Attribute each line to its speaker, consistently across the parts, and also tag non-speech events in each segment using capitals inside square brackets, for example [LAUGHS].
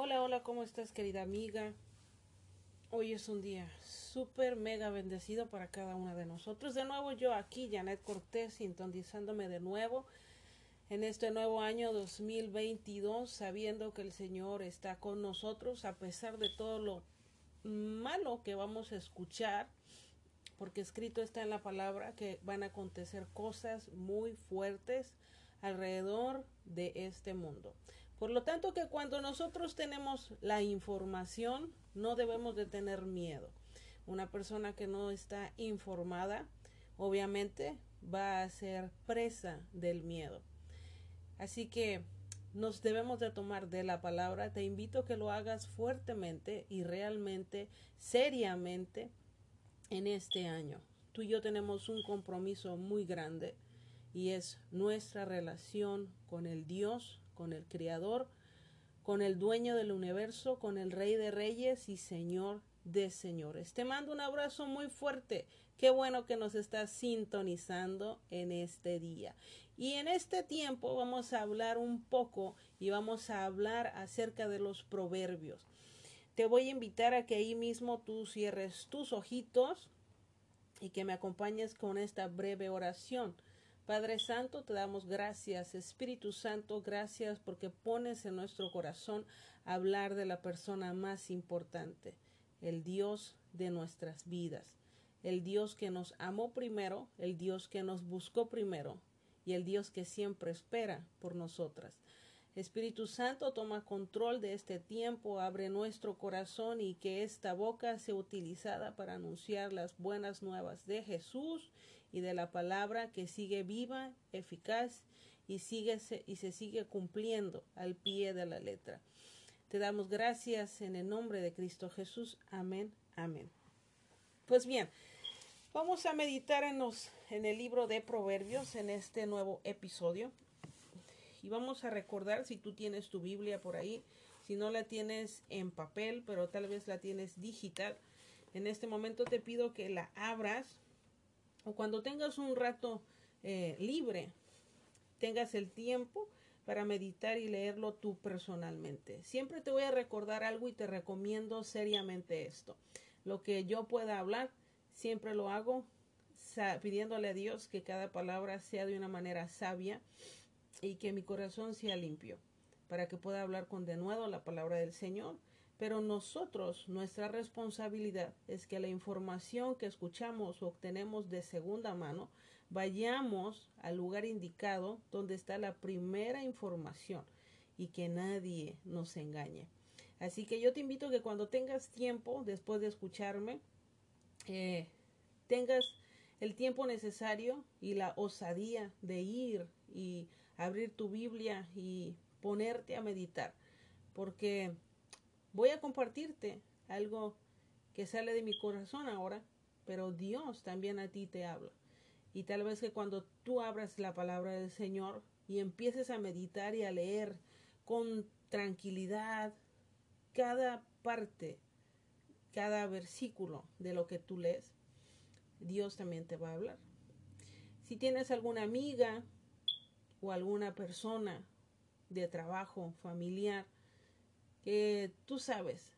Speaker 1: Hola, hola, ¿cómo estás querida amiga? Hoy es un día súper mega bendecido para cada una de nosotros. De nuevo yo aquí, Janet Cortés, sintonizándome de nuevo en este nuevo año 2022, sabiendo que el Señor está con nosotros a pesar de todo lo malo que vamos a escuchar, porque escrito está en la palabra que van a acontecer cosas muy fuertes alrededor de este mundo. Por lo tanto, que cuando nosotros tenemos la información, no debemos de tener miedo. Una persona que no está informada, obviamente, va a ser presa del miedo. Así que nos debemos de tomar de la palabra. Te invito a que lo hagas fuertemente y realmente, seriamente en este año. Tú y yo tenemos un compromiso muy grande y es nuestra relación con el Dios con el Creador, con el dueño del universo, con el Rey de Reyes y Señor de Señores. Te mando un abrazo muy fuerte. Qué bueno que nos estás sintonizando en este día. Y en este tiempo vamos a hablar un poco y vamos a hablar acerca de los proverbios. Te voy a invitar a que ahí mismo tú cierres tus ojitos y que me acompañes con esta breve oración. Padre Santo, te damos gracias. Espíritu Santo, gracias porque pones en nuestro corazón hablar de la persona más importante, el Dios de nuestras vidas, el Dios que nos amó primero, el Dios que nos buscó primero y el Dios que siempre espera por nosotras. Espíritu Santo, toma control de este tiempo, abre nuestro corazón y que esta boca sea utilizada para anunciar las buenas nuevas de Jesús y de la palabra que sigue viva, eficaz y, sigue, y se sigue cumpliendo al pie de la letra. Te damos gracias en el nombre de Cristo Jesús. Amén, amén. Pues bien, vamos a meditar en, los, en el libro de Proverbios en este nuevo episodio. Y vamos a recordar, si tú tienes tu Biblia por ahí, si no la tienes en papel, pero tal vez la tienes digital, en este momento te pido que la abras o cuando tengas un rato eh, libre, tengas el tiempo para meditar y leerlo tú personalmente. Siempre te voy a recordar algo y te recomiendo seriamente esto. Lo que yo pueda hablar, siempre lo hago pidiéndole a Dios que cada palabra sea de una manera sabia y que mi corazón sea limpio, para que pueda hablar con denuedo la palabra del Señor pero nosotros, nuestra responsabilidad es que la información que escuchamos o obtenemos de segunda mano, vayamos al lugar indicado donde está la primera información y que nadie nos engañe. Así que yo te invito a que cuando tengas tiempo, después de escucharme, eh, tengas el tiempo necesario y la osadía de ir y abrir tu Biblia y ponerte a meditar. Porque voy a compartirte algo que sale de mi corazón ahora, pero Dios también a ti te habla. Y tal vez que cuando tú abras la palabra del Señor y empieces a meditar y a leer con tranquilidad cada parte, cada versículo de lo que tú lees, Dios también te va a hablar. Si tienes alguna amiga o alguna persona de trabajo familiar que tú sabes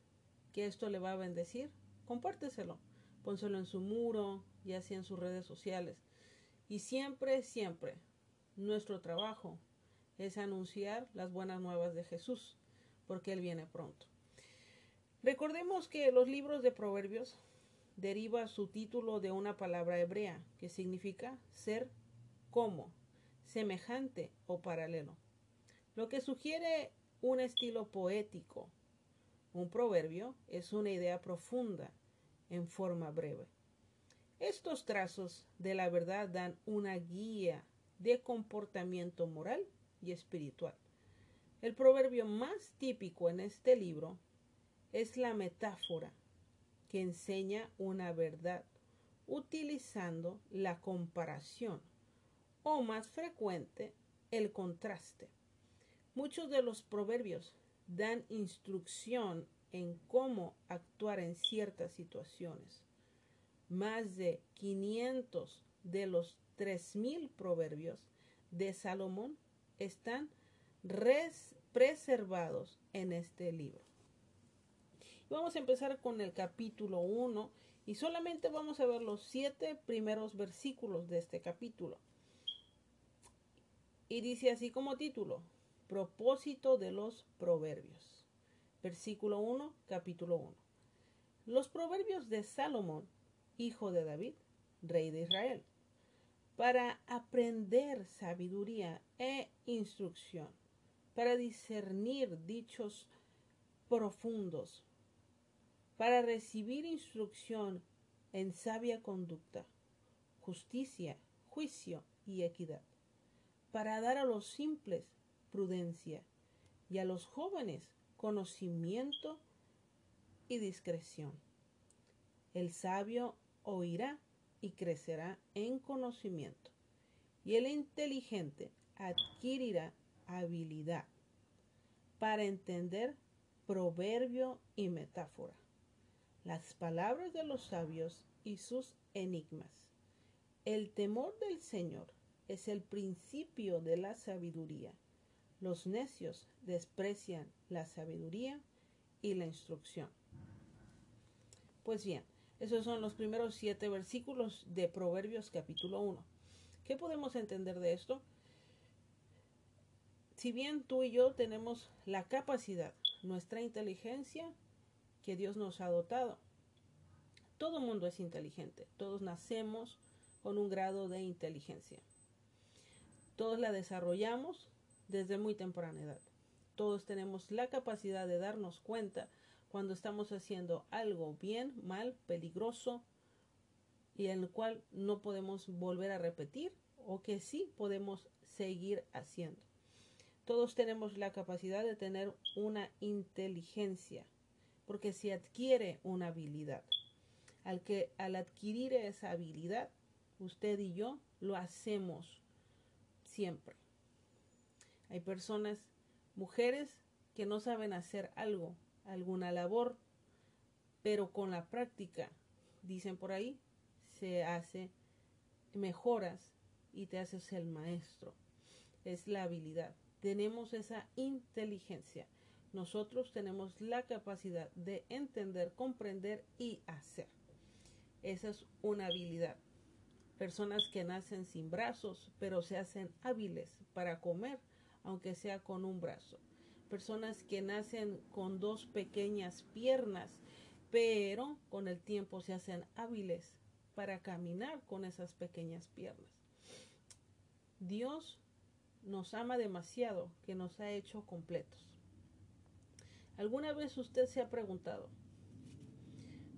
Speaker 1: que esto le va a bendecir, compárteselo, pónselo en su muro, y así en sus redes sociales. Y siempre, siempre, nuestro trabajo es anunciar las buenas nuevas de Jesús, porque Él viene pronto. Recordemos que los libros de Proverbios deriva su título de una palabra hebrea que significa ser como, semejante o paralelo, lo que sugiere un estilo poético. Un proverbio es una idea profunda en forma breve. Estos trazos de la verdad dan una guía de comportamiento moral y espiritual. El proverbio más típico en este libro es la metáfora que enseña una verdad utilizando la comparación o más frecuente el contraste. Muchos de los proverbios dan instrucción en cómo actuar en ciertas situaciones. Más de 500 de los 3.000 proverbios de Salomón están preservados en este libro. Vamos a empezar con el capítulo 1 y solamente vamos a ver los siete primeros versículos de este capítulo. Y dice así como título, propósito de los proverbios. Versículo 1, capítulo 1. Los proverbios de Salomón, hijo de David, rey de Israel, para aprender sabiduría e instrucción, para discernir dichos profundos, para recibir instrucción en sabia conducta, justicia, juicio y equidad, para dar a los simples prudencia y a los jóvenes conocimiento y discreción. El sabio oirá y crecerá en conocimiento, y el inteligente adquirirá habilidad para entender proverbio y metáfora, las palabras de los sabios y sus enigmas. El temor del Señor es el principio de la sabiduría. Los necios desprecian la sabiduría y la instrucción. Pues bien, esos son los primeros siete versículos de Proverbios capítulo 1. ¿Qué podemos entender de esto? Si bien tú y yo tenemos la capacidad, nuestra inteligencia que Dios nos ha dotado, todo mundo es inteligente, todos nacemos con un grado de inteligencia. Todos la desarrollamos desde muy temprana edad. Todos tenemos la capacidad de darnos cuenta cuando estamos haciendo algo bien, mal, peligroso y en el cual no podemos volver a repetir o que sí podemos seguir haciendo. Todos tenemos la capacidad de tener una inteligencia porque se adquiere una habilidad. Al que al adquirir esa habilidad, usted y yo lo hacemos siempre. Hay personas, mujeres, que no saben hacer algo, alguna labor, pero con la práctica, dicen por ahí, se hace mejoras y te haces el maestro. Es la habilidad. Tenemos esa inteligencia. Nosotros tenemos la capacidad de entender, comprender y hacer. Esa es una habilidad. Personas que nacen sin brazos, pero se hacen hábiles para comer, aunque sea con un brazo personas que nacen con dos pequeñas piernas, pero con el tiempo se hacen hábiles para caminar con esas pequeñas piernas. Dios nos ama demasiado que nos ha hecho completos. ¿Alguna vez usted se ha preguntado,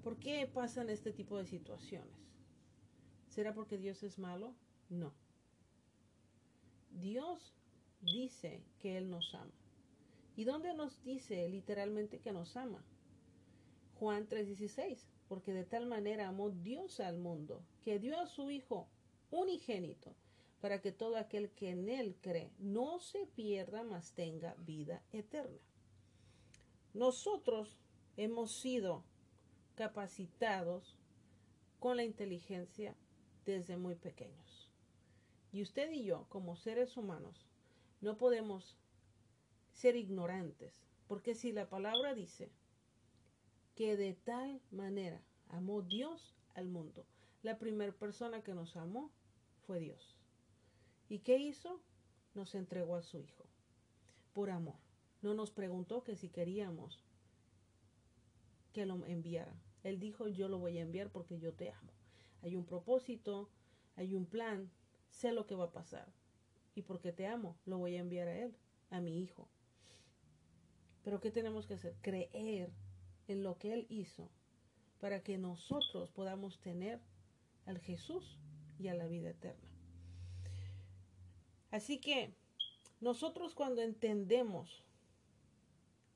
Speaker 1: ¿por qué pasan este tipo de situaciones? ¿Será porque Dios es malo? No. Dios dice que Él nos ama. ¿Y dónde nos dice literalmente que nos ama? Juan 3:16, porque de tal manera amó Dios al mundo, que dio a su Hijo unigénito, para que todo aquel que en Él cree no se pierda, mas tenga vida eterna. Nosotros hemos sido capacitados con la inteligencia desde muy pequeños. Y usted y yo, como seres humanos, no podemos ser ignorantes, porque si la palabra dice que de tal manera amó Dios al mundo, la primera persona que nos amó fue Dios. ¿Y qué hizo? Nos entregó a su Hijo, por amor. No nos preguntó que si queríamos que lo enviara. Él dijo, yo lo voy a enviar porque yo te amo. Hay un propósito, hay un plan, sé lo que va a pasar. Y porque te amo, lo voy a enviar a Él, a mi Hijo. Pero ¿qué tenemos que hacer? Creer en lo que Él hizo para que nosotros podamos tener al Jesús y a la vida eterna. Así que nosotros cuando entendemos,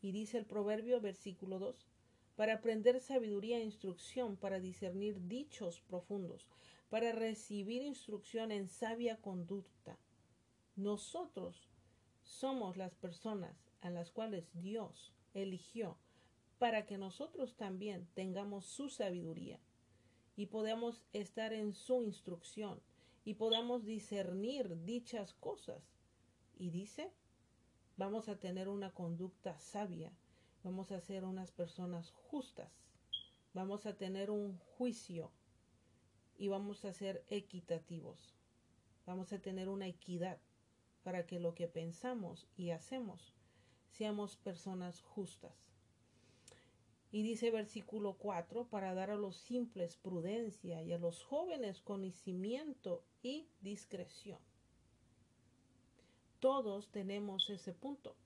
Speaker 1: y dice el proverbio versículo 2, para aprender sabiduría e instrucción, para discernir dichos profundos, para recibir instrucción en sabia conducta, nosotros somos las personas a las cuales Dios eligió para que nosotros también tengamos su sabiduría y podamos estar en su instrucción y podamos discernir dichas cosas. Y dice, vamos a tener una conducta sabia, Vamos a ser unas personas justas. Vamos a tener un juicio y vamos a ser equitativos. Vamos a tener una equidad para que lo que pensamos y hacemos seamos personas justas. Y dice versículo 4, para dar a los simples prudencia y a los jóvenes conocimiento y discreción. Todos tenemos ese punto.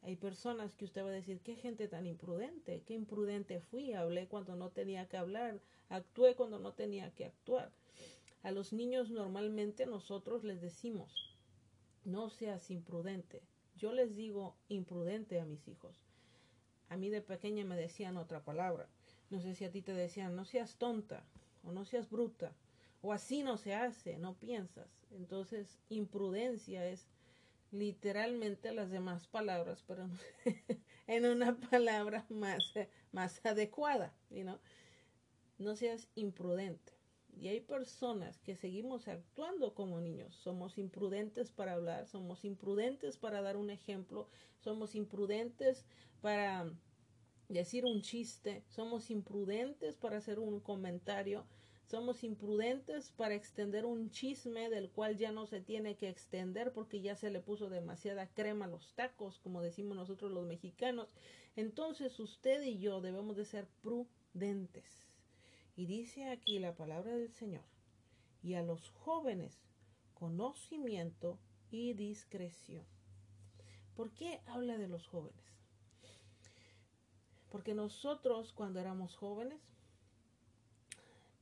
Speaker 1: Hay personas que usted va a decir, qué gente tan imprudente, qué imprudente fui, hablé cuando no tenía que hablar, actué cuando no tenía que actuar. A los niños normalmente nosotros les decimos, no seas imprudente. Yo les digo imprudente a mis hijos. A mí de pequeña me decían otra palabra. No sé si a ti te decían, no seas tonta o no seas bruta o así no se hace, no piensas. Entonces, imprudencia es literalmente las demás palabras, pero [LAUGHS] en una palabra más, más adecuada, ¿no? No seas imprudente. Y hay personas que seguimos actuando como niños. Somos imprudentes para hablar, somos imprudentes para dar un ejemplo, somos imprudentes para decir un chiste, somos imprudentes para hacer un comentario, somos imprudentes para extender un chisme del cual ya no se tiene que extender porque ya se le puso demasiada crema a los tacos, como decimos nosotros los mexicanos. Entonces usted y yo debemos de ser prudentes. Y dice aquí la palabra del Señor. Y a los jóvenes conocimiento y discreción. ¿Por qué habla de los jóvenes? Porque nosotros cuando éramos jóvenes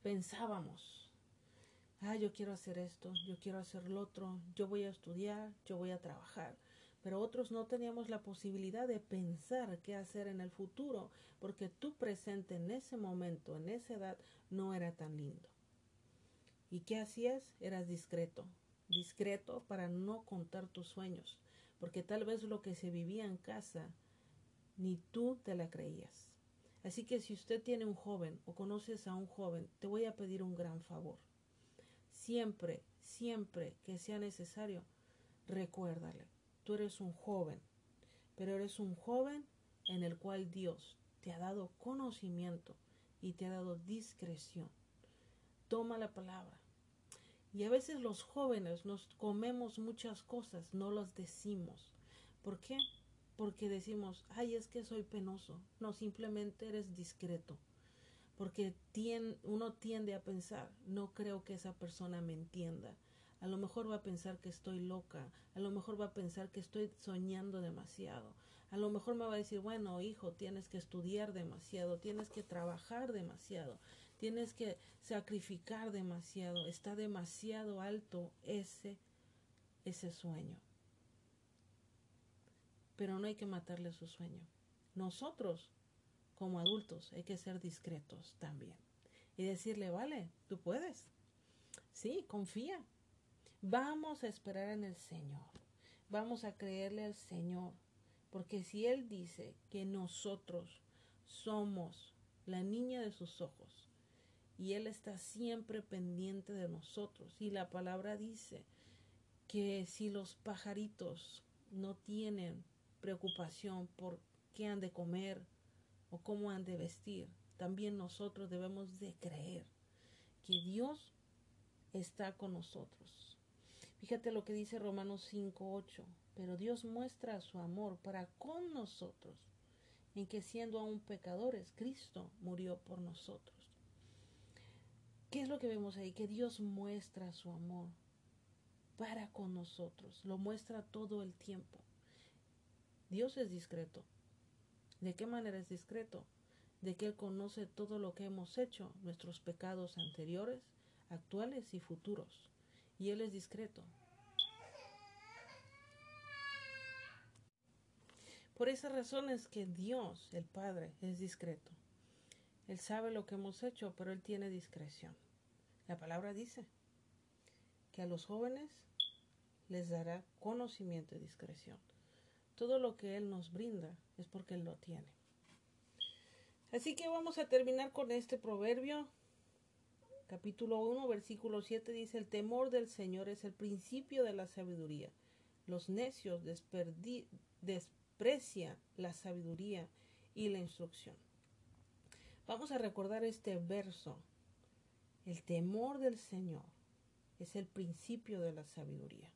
Speaker 1: pensábamos, ah, yo quiero hacer esto, yo quiero hacer lo otro, yo voy a estudiar, yo voy a trabajar. Pero otros no teníamos la posibilidad de pensar qué hacer en el futuro, porque tu presente en ese momento, en esa edad, no era tan lindo. ¿Y qué hacías? Eras discreto, discreto para no contar tus sueños, porque tal vez lo que se vivía en casa, ni tú te la creías. Así que si usted tiene un joven o conoces a un joven, te voy a pedir un gran favor. Siempre, siempre que sea necesario, recuérdale, tú eres un joven, pero eres un joven en el cual Dios te ha dado conocimiento y te ha dado discreción. Toma la palabra. Y a veces los jóvenes nos comemos muchas cosas, no las decimos. ¿Por qué? porque decimos, ay, es que soy penoso. No, simplemente eres discreto. Porque uno tiende a pensar, no creo que esa persona me entienda. A lo mejor va a pensar que estoy loca, a lo mejor va a pensar que estoy soñando demasiado, a lo mejor me va a decir, bueno, hijo, tienes que estudiar demasiado, tienes que trabajar demasiado, tienes que sacrificar demasiado, está demasiado alto ese, ese sueño pero no hay que matarle su sueño. Nosotros, como adultos, hay que ser discretos también y decirle, vale, tú puedes. Sí, confía. Vamos a esperar en el Señor. Vamos a creerle al Señor. Porque si Él dice que nosotros somos la niña de sus ojos y Él está siempre pendiente de nosotros y la palabra dice que si los pajaritos no tienen preocupación por qué han de comer o cómo han de vestir, también nosotros debemos de creer que Dios está con nosotros. Fíjate lo que dice Romanos 5:8, pero Dios muestra su amor para con nosotros, en que siendo aún pecadores, Cristo murió por nosotros. ¿Qué es lo que vemos ahí? Que Dios muestra su amor para con nosotros, lo muestra todo el tiempo. Dios es discreto. ¿De qué manera es discreto? De que Él conoce todo lo que hemos hecho, nuestros pecados anteriores, actuales y futuros. Y Él es discreto. Por esa razón es que Dios, el Padre, es discreto. Él sabe lo que hemos hecho, pero Él tiene discreción. La palabra dice que a los jóvenes les dará conocimiento y discreción. Todo lo que Él nos brinda es porque Él lo tiene. Así que vamos a terminar con este proverbio. Capítulo 1, versículo 7 dice, el temor del Señor es el principio de la sabiduría. Los necios desprecian la sabiduría y la instrucción. Vamos a recordar este verso. El temor del Señor es el principio de la sabiduría.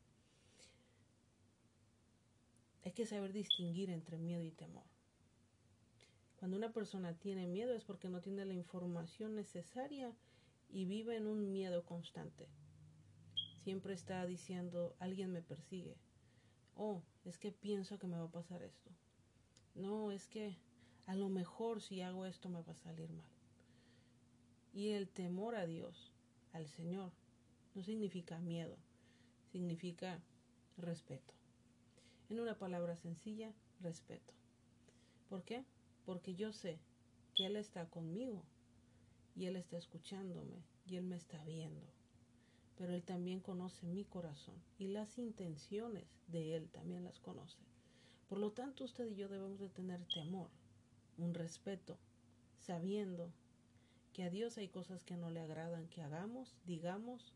Speaker 1: Hay que saber distinguir entre miedo y temor. Cuando una persona tiene miedo es porque no tiene la información necesaria y vive en un miedo constante. Siempre está diciendo, alguien me persigue. Oh, es que pienso que me va a pasar esto. No, es que a lo mejor si hago esto me va a salir mal. Y el temor a Dios, al Señor, no significa miedo, significa respeto. En una palabra sencilla, respeto. ¿Por qué? Porque yo sé que Él está conmigo y Él está escuchándome y Él me está viendo. Pero Él también conoce mi corazón y las intenciones de Él también las conoce. Por lo tanto, usted y yo debemos de tener temor, un respeto, sabiendo que a Dios hay cosas que no le agradan que hagamos, digamos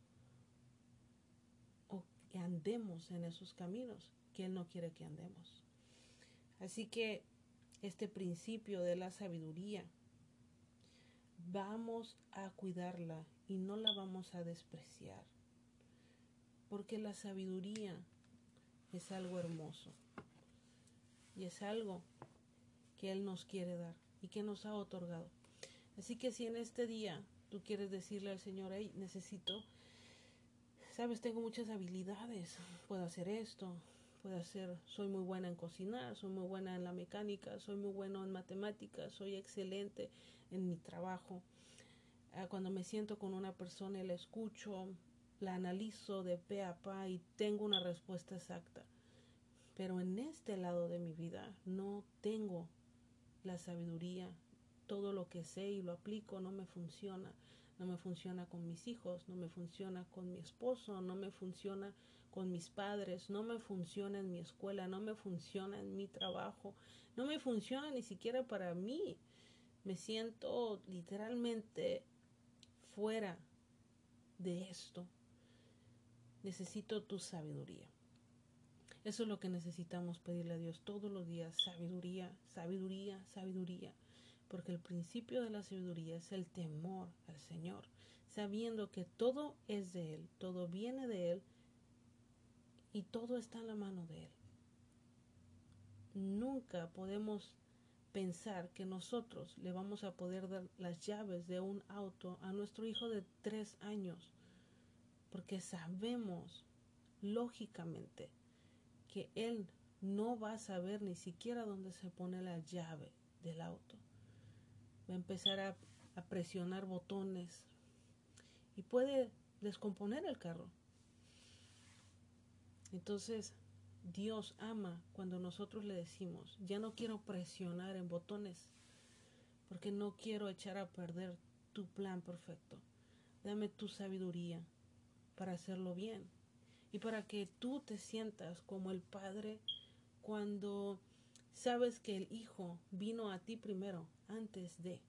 Speaker 1: o que andemos en esos caminos que Él no quiere que andemos. Así que este principio de la sabiduría, vamos a cuidarla y no la vamos a despreciar, porque la sabiduría es algo hermoso y es algo que Él nos quiere dar y que nos ha otorgado. Así que si en este día tú quieres decirle al Señor, hey, necesito, sabes, tengo muchas habilidades, puedo hacer esto, puede hacer, soy muy buena en cocinar, soy muy buena en la mecánica, soy muy bueno en matemáticas, soy excelente en mi trabajo. Ah, cuando me siento con una persona y la escucho, la analizo de pe a pa y tengo una respuesta exacta. Pero en este lado de mi vida no tengo la sabiduría. Todo lo que sé y lo aplico no me funciona. No me funciona con mis hijos, no me funciona con mi esposo, no me funciona con mis padres, no me funciona en mi escuela, no me funciona en mi trabajo, no me funciona ni siquiera para mí. Me siento literalmente fuera de esto. Necesito tu sabiduría. Eso es lo que necesitamos pedirle a Dios todos los días, sabiduría, sabiduría, sabiduría. Porque el principio de la sabiduría es el temor al Señor, sabiendo que todo es de Él, todo viene de Él y todo está en la mano de Él. Nunca podemos pensar que nosotros le vamos a poder dar las llaves de un auto a nuestro hijo de tres años, porque sabemos lógicamente que él no va a saber ni siquiera dónde se pone la llave del auto. Va a empezar a, a presionar botones y puede descomponer el carro. Entonces, Dios ama cuando nosotros le decimos, ya no quiero presionar en botones, porque no quiero echar a perder tu plan perfecto. Dame tu sabiduría para hacerlo bien y para que tú te sientas como el Padre cuando sabes que el Hijo vino a ti primero, antes de,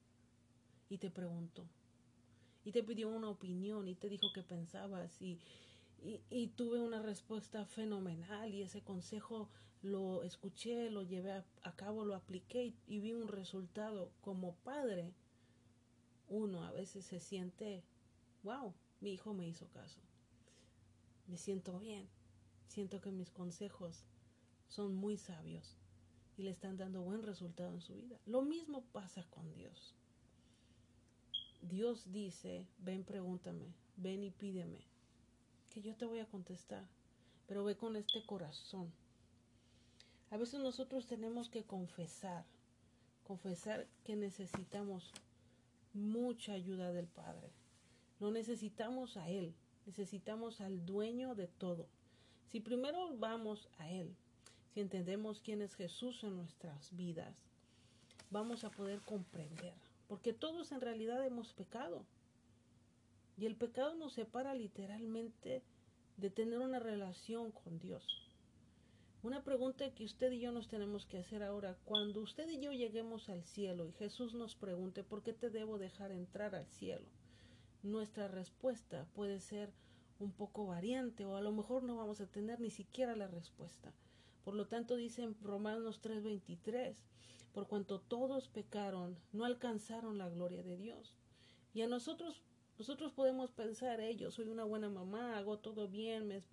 Speaker 1: y te preguntó, y te pidió una opinión y te dijo qué pensabas y, y, tuve una respuesta fenomenal y ese consejo lo escuché, lo llevé a, cabo, lo apliqué y, vi un resultado como padre. Uno a veces se siente, wow, mi hijo me hizo caso. Me siento bien. Siento que mis consejos son muy sabios y le están dando buen resultado en su vida. Lo mismo pasa con Dios. Dios dice, ven pregúntame, ven y pídeme que yo te voy a contestar, pero ve con este corazón. A veces nosotros tenemos que confesar, confesar que necesitamos mucha ayuda del Padre. No necesitamos a Él, necesitamos al dueño de todo. Si primero vamos a Él, si entendemos quién es Jesús en nuestras vidas, vamos a poder comprender, porque todos en realidad hemos pecado. Y el pecado nos separa literalmente de tener una relación con Dios. Una pregunta que usted y yo nos tenemos que hacer ahora, cuando usted y yo lleguemos al cielo y Jesús nos pregunte, ¿por qué te debo dejar entrar al cielo? Nuestra respuesta puede ser un poco variante o a lo mejor no vamos a tener ni siquiera la respuesta, Por lo tanto dice en Romanos 3:23, por cuanto todos pecaron, no alcanzaron la gloria de Dios. Y a nosotros nosotros podemos pensar, hey, yo soy una buena mamá, hago todo bien,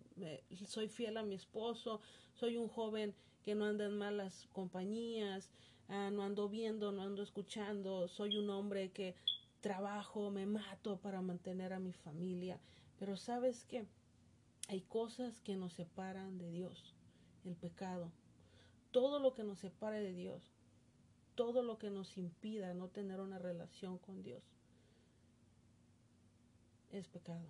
Speaker 1: soy fiel a mi esposo, soy un joven que no anda en malas compañías, ah, no ando viendo, no ando escuchando, soy un hombre que trabajo, me mato para mantener a mi familia. Pero sabes qué? Hay cosas que nos separan de Dios, el pecado. Todo lo que nos separe de Dios, todo lo que nos impida no tener una relación con Dios es pecado.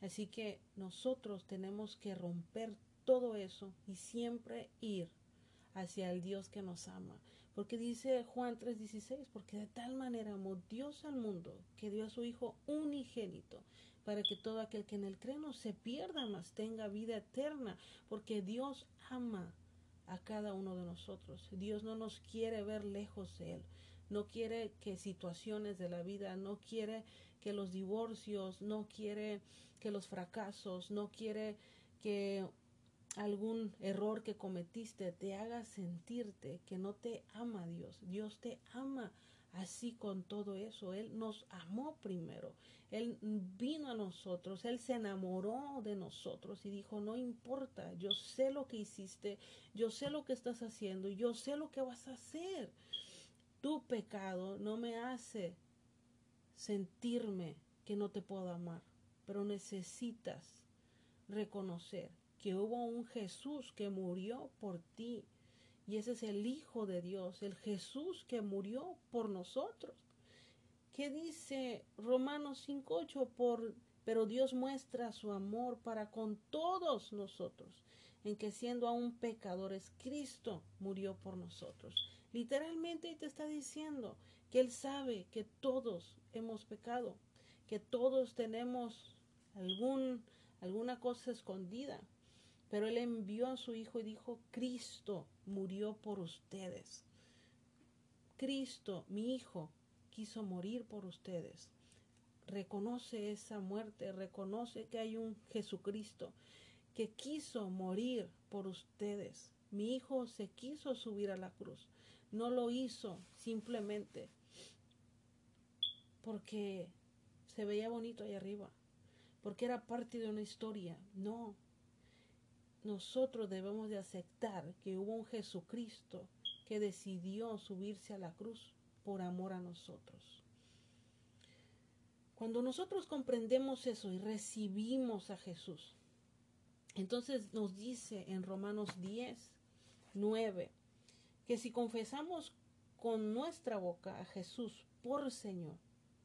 Speaker 1: Así que nosotros tenemos que romper todo eso y siempre ir hacia el Dios que nos ama. Porque dice Juan 3:16, porque de tal manera amó Dios al mundo que dio a su Hijo unigénito, para que todo aquel que en él cree no se pierda, mas tenga vida eterna, porque Dios ama a cada uno de nosotros. Dios no nos quiere ver lejos de Él, no quiere que situaciones de la vida, no quiere que los divorcios, no quiere que los fracasos, no quiere que algún error que cometiste te haga sentirte que no te ama Dios. Dios te ama así con todo eso. Él nos amó primero. Él vino a nosotros. Él se enamoró de nosotros y dijo, no importa, yo sé lo que hiciste, yo sé lo que estás haciendo yo sé lo que vas a hacer. Tu pecado no me hace sentirme que no te puedo amar, pero necesitas reconocer que hubo un Jesús que murió por ti. Y ese es el Hijo de Dios, el Jesús que murió por nosotros. ¿Qué dice Romanos 5.8? Por, pero Dios muestra su amor para con todos nosotros, en que siendo aún pecadores, Cristo murió por nosotros. Literalmente te está diciendo que Él sabe que todos hemos pecado, que todos tenemos algún, alguna cosa escondida. Pero Él envió a su Hijo y dijo, Cristo murió por ustedes. Cristo, mi Hijo, quiso morir por ustedes. Reconoce esa muerte, reconoce que hay un Jesucristo que quiso morir por ustedes. Mi Hijo se quiso subir a la cruz. No lo hizo simplemente porque se veía bonito ahí arriba, porque era parte de una historia. No, nosotros debemos de aceptar que hubo un Jesucristo que decidió subirse a la cruz por amor a nosotros. Cuando nosotros comprendemos eso y recibimos a Jesús, entonces nos dice en Romanos 10, 9, que si confesamos con nuestra boca a Jesús por Señor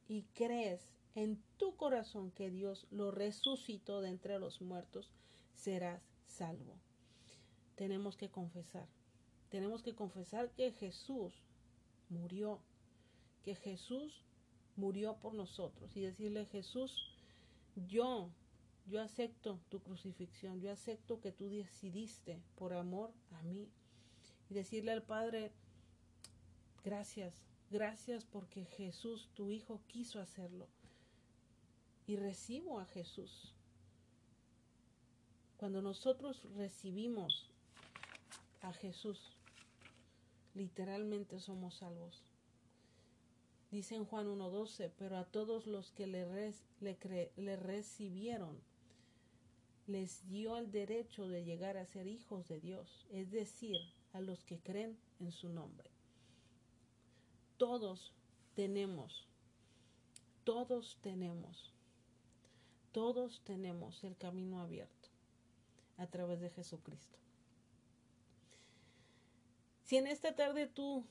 Speaker 1: y crees en tu corazón que Dios lo resucitó de entre los muertos, serás salvo. Tenemos que confesar. Tenemos que confesar que Jesús murió, que Jesús murió por nosotros y decirle, Jesús, yo, yo acepto tu crucifixión, yo acepto que tú decidiste por amor a mí. Y decirle al Padre, gracias, Gracias porque Jesús, tu Hijo, quiso hacerlo. Y recibo a Jesús. Cuando nosotros recibimos a Jesús, literalmente somos salvos. Dice en Juan 1.12, pero a todos los que le, le, recibieron, les dio el derecho de llegar a ser hijos de Dios, es decir, a los que creen en su nombre todos tenemos, todos tenemos, todos tenemos el camino abierto a través de Jesucristo. Si en esta tarde tú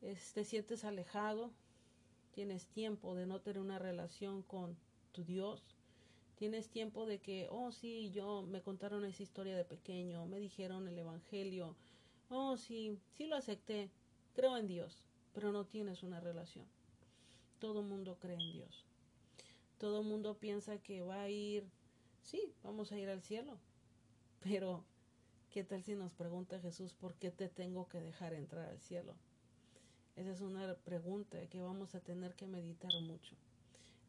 Speaker 1: te sientes alejado, tienes tiempo de no tener una relación con tu Dios, tienes tiempo de que, oh sí, yo me contaron esa historia de pequeño, me dijeron el Evangelio, oh sí, sí lo acepté, creo en Dios pero no tienes una relación. Todo mundo cree en Dios. Todo mundo piensa que va a ir, sí, vamos a ir al cielo. Pero, ¿qué tal si nos pregunta Jesús, ¿por qué te tengo que dejar entrar al cielo? Esa es una pregunta que vamos a tener que meditar mucho.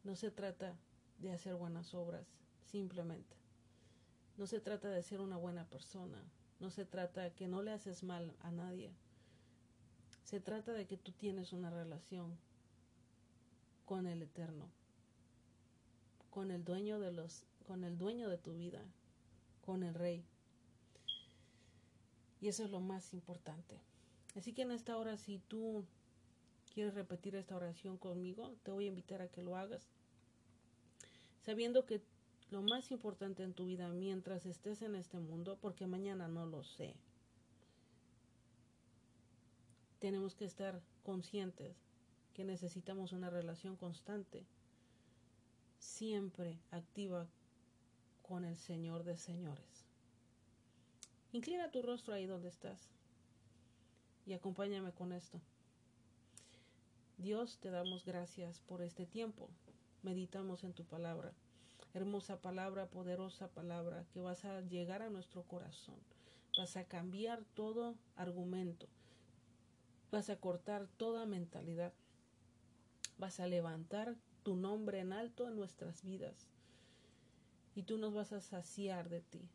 Speaker 1: No se trata de hacer buenas obras, simplemente. No se trata de ser una buena persona. No se trata de que no le haces mal a nadie. Se trata de que tú tienes una relación con el Eterno, con el dueño de los, con el dueño de tu vida, con el Rey. Y eso es lo más importante. Así que en esta hora, si tú quieres repetir esta oración conmigo, te voy a invitar a que lo hagas. Sabiendo que lo más importante en tu vida mientras estés en este mundo, porque mañana no lo sé, tenemos que estar conscientes que necesitamos una relación constante, siempre activa con el Señor de señores. Inclina tu rostro ahí donde estás y acompáñame con esto. Dios, te damos gracias por este tiempo. Meditamos en tu palabra. Hermosa palabra, poderosa palabra, que vas a llegar a nuestro corazón. Vas a cambiar todo argumento. Vas a cortar toda mentalidad. Vas a levantar tu nombre en alto en nuestras vidas. Y tú nos vas a saciar de ti.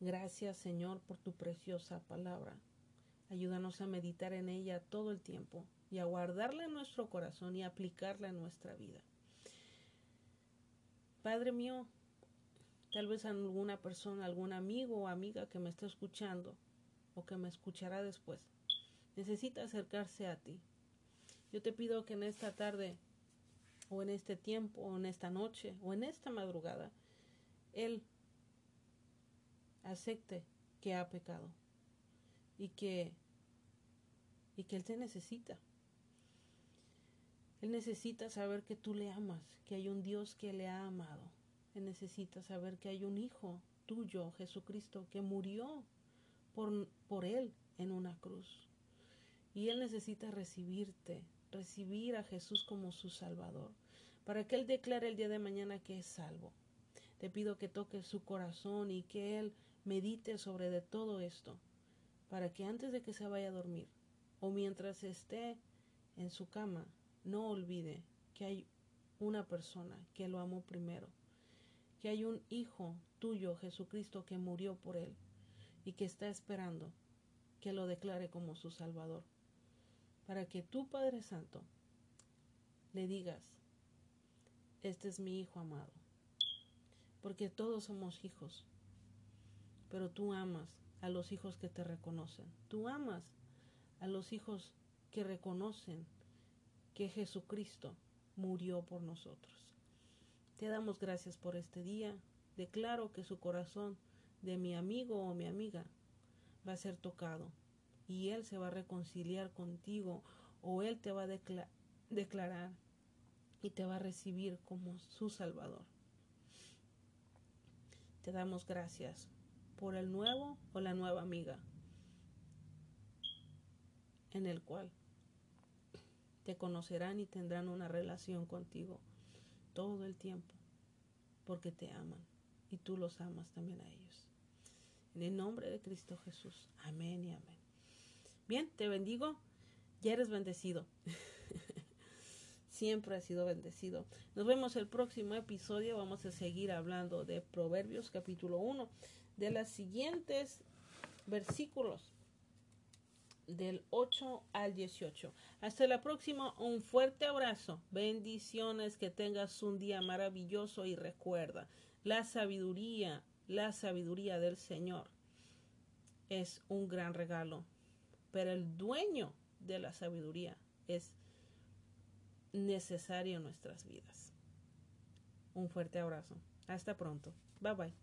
Speaker 1: Gracias Señor por tu preciosa palabra. Ayúdanos a meditar en ella todo el tiempo y a guardarla en nuestro corazón y aplicarla en nuestra vida. Padre mío, tal vez alguna persona, algún amigo o amiga que me está escuchando o que me escuchará después, necesita acercarse a ti. Yo te pido que en esta tarde o en este tiempo o en esta noche o en esta madrugada, Él acepte que ha pecado y que y que Él te necesita. Él necesita saber que tú le amas, que hay un Dios que le ha amado. Él necesita saber que hay un Hijo tuyo, Jesucristo, que murió por, por Él en una cruz. Y Él necesita recibirte, recibir a Jesús como su Salvador, para que Él declare el día de mañana que es salvo. Te pido que toques su corazón y que Él medite sobre de todo esto, para que antes de que se vaya a dormir, o mientras esté en su cama, no olvide que hay una persona que lo amó primero, que hay un hijo tuyo, Jesucristo, que murió por él y que está esperando que lo declare como su Salvador, para que tú, Padre Santo, le digas, este es mi hijo amado, porque todos somos hijos, pero tú amas a los hijos que te reconocen, tú amas a los hijos que reconocen que Jesucristo murió por nosotros. Te damos gracias por este día. Declaro que su corazón de mi amigo o mi amiga va a ser tocado y él se va a reconciliar contigo o él te va a declarar y te va a recibir como su Salvador. Te damos gracias por el nuevo o la nueva amiga en el cual te conocerán y tendrán una relación contigo todo el tiempo, porque te aman y tú los amas también a ellos. En el nombre de Cristo Jesús. Amén y amén. Bien, te bendigo. Ya eres bendecido. [LAUGHS] Siempre has sido bendecido. Nos vemos el próximo episodio. Vamos a seguir hablando de Proverbios capítulo 1, de los siguientes versículos del 8 al 18. Hasta la próxima, un fuerte abrazo, bendiciones, que tengas un día maravilloso y recuerda, la sabiduría, la sabiduría del Señor es un gran regalo, pero el dueño de la sabiduría es necesario en nuestras vidas. Un fuerte abrazo. Hasta pronto. Bye bye.